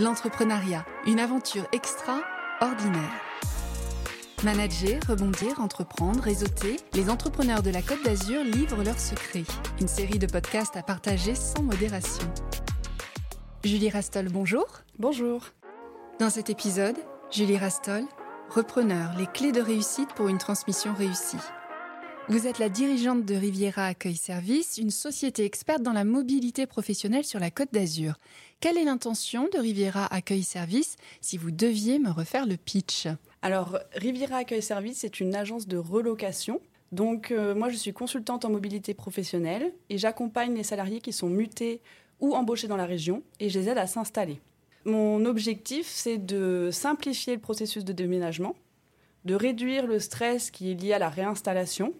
L'entrepreneuriat, une aventure extraordinaire. Manager, rebondir, entreprendre, réseauter, les entrepreneurs de la Côte d'Azur livrent leurs secrets. Une série de podcasts à partager sans modération. Julie Rastol, bonjour. Bonjour. Dans cet épisode, Julie Rastol, repreneur, les clés de réussite pour une transmission réussie. Vous êtes la dirigeante de Riviera Accueil Service, une société experte dans la mobilité professionnelle sur la Côte d'Azur. Quelle est l'intention de Riviera Accueil Service si vous deviez me refaire le pitch? Alors, Riviera Accueil Service est une agence de relocation. Donc, euh, moi, je suis consultante en mobilité professionnelle et j'accompagne les salariés qui sont mutés ou embauchés dans la région et je les aide à s'installer. Mon objectif, c'est de simplifier le processus de déménagement, de réduire le stress qui est lié à la réinstallation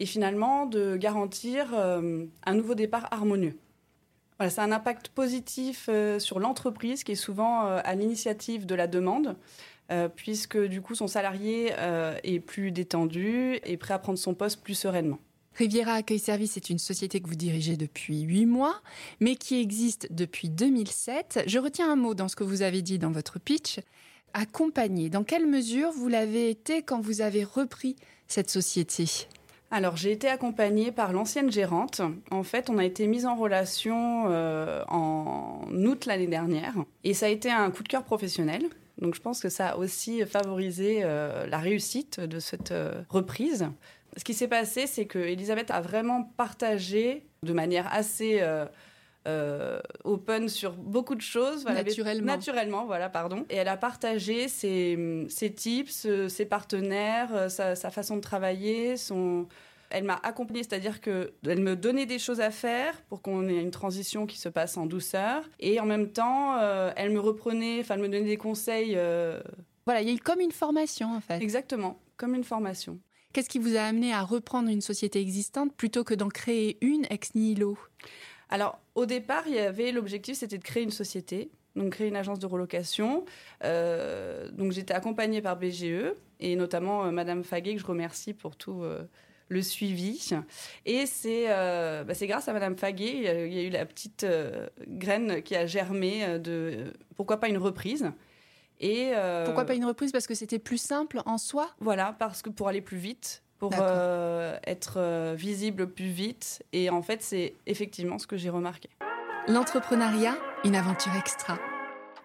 et finalement de garantir euh, un nouveau départ harmonieux. Voilà, c'est un impact positif euh, sur l'entreprise qui est souvent euh, à l'initiative de la demande, puisque du coup son salarié est plus détendu et prêt à prendre son poste plus sereinement. Riviera Accueil Service est une société que vous dirigez depuis huit mois, mais qui existe depuis 2007. Je retiens un mot dans ce que vous avez dit dans votre pitch. Accompagner. Dans quelle mesure vous l'avez été quand vous avez repris cette société? Alors, j'ai été accompagnée par l'ancienne gérante. En fait, on a été mis en relation euh, en août l'année dernière. Et ça a été un coup de cœur professionnel. Donc, je pense que ça a aussi favorisé euh, la réussite de cette euh, reprise. Ce qui s'est passé, c'est que Elisabeth a vraiment partagé de manière assez euh, open sur beaucoup de choses. naturellement. naturellement, voilà, pardon. Et elle a partagé ses, ses tips, euh, ses partenaires, euh, sa, façon de travailler, son... Elle m'a accompagnée, c'est-à-dire que elle me donnait des choses à faire pour qu'on ait une transition qui se passe en douceur, et en même temps, elle me reprenait, enfin, elle me donnait des conseils. Voilà, il y a eu comme une formation en fait. Exactement, comme une formation. Qu'est-ce qui vous a amené à reprendre une société existante plutôt que d'en créer une ex nihilo? Alors, au départ, il y avait l'objectif, c'était de créer une société, donc créer une agence de relocation. Euh, donc, j'étais accompagnée par BGE et notamment euh, Madame Faguet, que je remercie pour tout. Euh, le suivi. Et c'est bah, grâce à Madame Faguet, il y a eu la petite graine qui a germé de pourquoi pas une reprise. Et pourquoi pas une reprise? Parce que c'était plus simple en soi? Voilà, parce que pour aller plus vite, pour euh, être euh, visible plus vite. Et en fait, c'est effectivement ce que j'ai remarqué. L'entrepreneuriat, une aventure extra.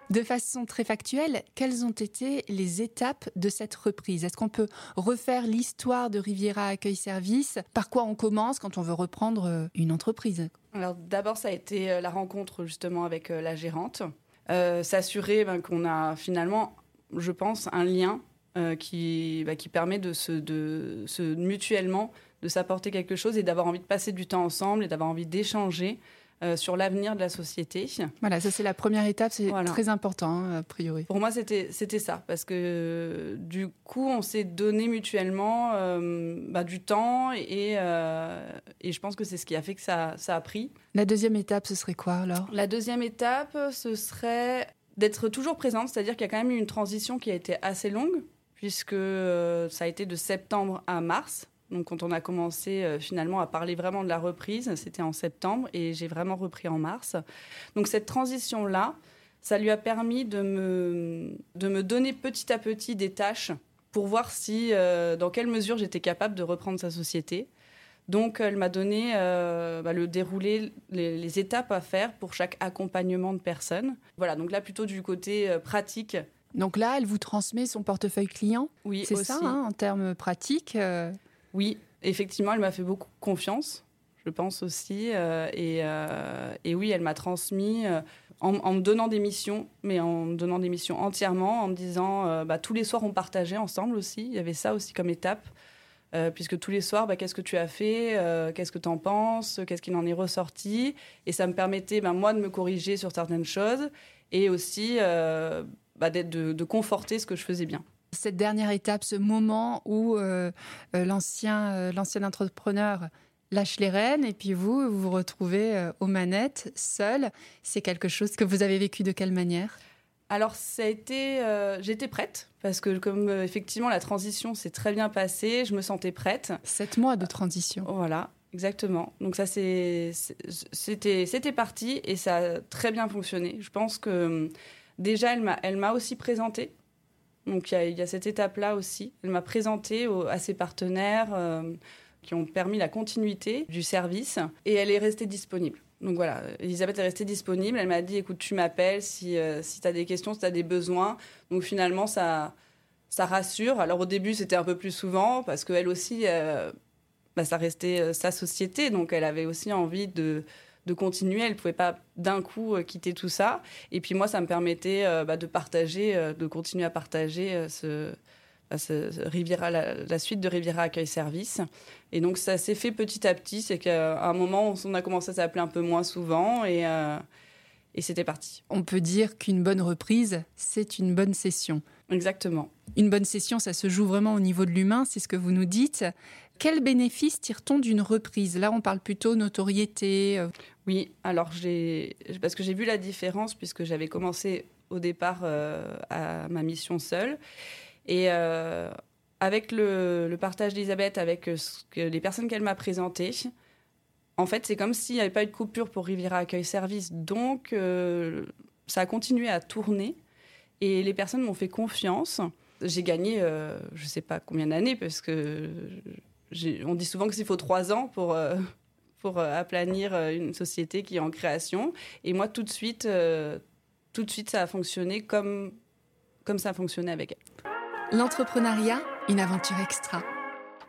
De façon très factuelle, quelles ont été les étapes de cette reprise? Est-ce qu'on peut refaire l'histoire de Riviera Accueil Service? Par quoi on commence quand on veut reprendre euh, une entreprise? Alors d'abord, ça a été la rencontre justement avec la gérante. S'assurer ben, qu'on a finalement, je pense, un lien euh, qui, bah, qui permet de se, de, se mutuellement de s'apporter quelque chose et d'avoir envie de passer du temps ensemble et d'avoir envie d'échanger euh, sur l'avenir de la société. Voilà, ça c'est la première étape, c'est très important hein, a priori. Pour moi c'était c'était ça parce que du coup on s'est donné mutuellement euh, bah, du temps et et je pense que c'est ce qui a fait que ça ça a pris. La deuxième étape ce serait quoi alors? La deuxième étape ce serait d'être toujours présente, c'est-à-dire qu'il y a quand même eu une transition qui a été assez longue puisque euh, ça a été de septembre à mars. Donc quand on a commencé euh, finalement à parler vraiment de la reprise, c'était en septembre et j'ai vraiment repris en mars. Donc cette transition-là, ça lui a permis de me, de me donner petit à petit des tâches pour voir si, euh, dans quelle mesure j'étais capable de reprendre sa société. Donc elle m'a donné bah, le déroulé, les, les, étapes à faire pour chaque accompagnement de personnes. Voilà, donc là plutôt du côté pratique donc là, elle vous transmet son portefeuille client. Oui, c'est ça hein, en termes pratiques. Euh. Oui, effectivement, elle m'a fait beaucoup confiance, je pense aussi. Euh, euh, et, oui, elle m'a transmis en, me donnant des missions, mais en me donnant des missions entièrement, en me disant, bah, tous les soirs, on partageait ensemble aussi. Il y avait ça aussi comme étape. puisque tous les soirs, bah, qu'est-ce que tu as fait, qu'est-ce que tu en penses, qu'est-ce qui en est ressorti. Et ça me permettait, bah, moi, de me corriger sur certaines choses et aussi bah, de, conforter ce que je faisais bien. Cette dernière étape, ce moment où euh, euh, l'ancien, euh, l'ancien entrepreneur lâche les rênes et puis vous, vous vous retrouvez aux manettes, seul, c'est quelque chose que vous avez vécu de quelle manière? Alors, ça a été, j'étais prête parce que comme effectivement la transition s'est très bien passée, je me sentais prête. Sept mois de transition. Voilà, exactement. Donc ça, c'est, c'était, c'était parti et ça a très bien fonctionné. Je pense que déjà, elle m'a aussi présenté. Donc il y, a cette étape-là aussi. Elle m'a présenté à ses partenaires euh, qui ont permis la continuité du service et elle est restée disponible. Donc voilà, Elisabeth est restée disponible. Elle m'a dit écoute, tu m'appelles si, euh, si tu as des questions, si tu as des besoins. Donc finalement, ça, ça rassure. Alors au début, c'était un peu plus souvent parce qu'elle aussi, euh, bah, ça restait sa société. Donc elle avait aussi envie de, de continuer. Elle ne pouvait pas d'un coup euh, quitter tout ça. Et puis moi, ça me permettait euh, bah, de partager, euh, de continuer à partager ce, bah, Riviera, la, suite de Riviera Accueil Service. Et donc ça s'est fait petit à petit. C'est qu'à un moment, on a commencé à s'appeler un peu moins souvent et, et c'était parti. On peut dire qu'une bonne reprise, c'est une bonne session. Exactement. Une bonne session, ça se joue vraiment au niveau de l'humain, c'est ce que vous nous dites. Quel bénéfice tire-t-on d'une reprise? Là, on parle plutôt notoriété. Euh. Oui, alors j'ai parce que j'ai vu la différence puisque j'avais commencé au départ euh, à ma mission seule et euh, avec le, partage d'Elisabeth, avec les personnes qu'elle m'a présentées, en fait, c'est comme s'il n'y avait pas eu de coupure pour Riviera Accueil Service. Donc, ça a continué à tourner. Et les personnes m'ont fait confiance. J'ai gagné, euh, je sais pas combien d'années, parce que on dit souvent qu'il faut trois ans pour, euh, pour euh, aplanir une société qui est en création. Et moi, tout de suite, tout de suite ça a fonctionné comme, comme ça a fonctionné avec elle. L'entrepreneuriat, une aventure extra.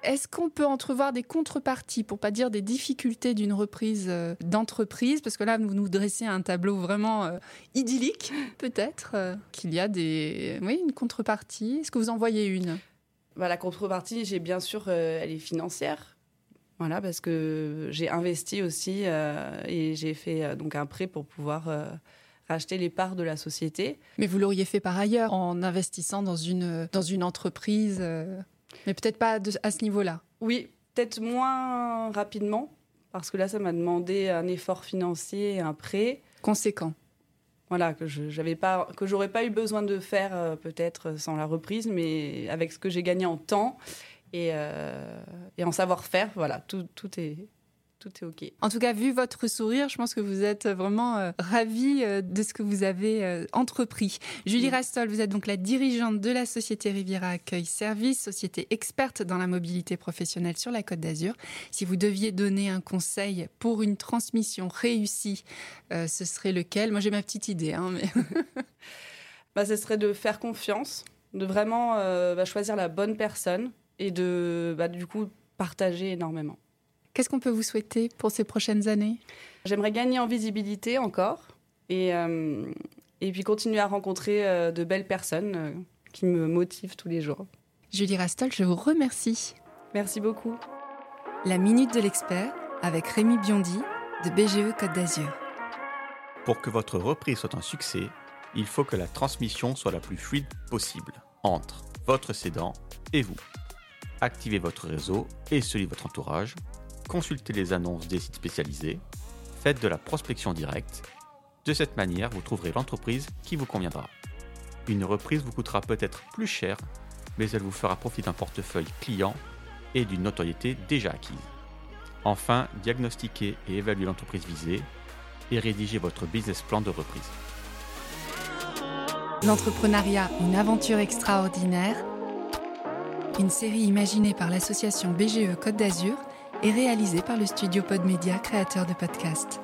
Est-ce qu'on peut entrevoir des contreparties, pour pas dire des difficultés d'une reprise euh, d'entreprise? Parce que là, vous nous dressez un tableau vraiment euh, idyllique, peut-être euh, qu'il y a des, oui, une contrepartie. Est-ce que vous en voyez une? Bah, La contrepartie, j'ai bien sûr, elle est financière. Voilà, parce que j'ai investi aussi et j'ai fait donc un prêt pour pouvoir racheter les parts de la société. Mais vous l'auriez fait par ailleurs en investissant dans une, dans une entreprise mais peut-être pas à ce niveau-là. Oui, peut-être moins rapidement, parce que là, ça m'a demandé un effort financier, un prêt. Conséquent. Voilà, que je n'avais pas, que j'aurais pas eu besoin de faire euh, peut-être sans la reprise, mais avec ce que j'ai gagné en temps et, euh, et en savoir-faire, voilà, tout, tout est tout est OK. En tout cas, vu votre sourire, je pense que vous êtes vraiment euh, ravi euh, de ce que vous avez euh, entrepris. Julie Rastol, vous êtes donc la dirigeante de la société Riviera Accueil Service, société experte dans la mobilité professionnelle sur la Côte d'Azur. Si vous deviez donner un conseil pour une transmission réussie, ce serait lequel? Moi, j'ai ma petite idée. Hein, mais... bah, ce serait de faire confiance, de vraiment bah, choisir la bonne personne et de, bah, du coup, partager énormément. Qu'est-ce qu'on peut vous souhaiter pour ces prochaines années? J'aimerais gagner en visibilité encore et, euh, et puis continuer à rencontrer euh, de belles personnes euh, qui me motivent tous les jours. Julie Rastol, je vous remercie. Merci beaucoup. La Minute de l'Expert avec Rémi Biondi de BGE Côte d'Azur. Pour que votre reprise soit un succès, il faut que la transmission soit la plus fluide possible entre votre cédant et vous. Activez votre réseau et celui de votre entourage consultez les annonces des sites spécialisés, faites de la prospection directe. De cette manière, vous trouverez l'entreprise qui vous conviendra. Une reprise vous coûtera peut-être plus cher, mais elle vous fera profiter d'un portefeuille client et d'une notoriété déjà acquise. Enfin, diagnostiquez et évaluez l'entreprise visée et rédigez votre business plan de reprise. L'entrepreneuriat, une aventure extraordinaire. Une série imaginée par l'association BGE Côte d'Azur et réalisé par le studio Podmedia, créateur de podcasts.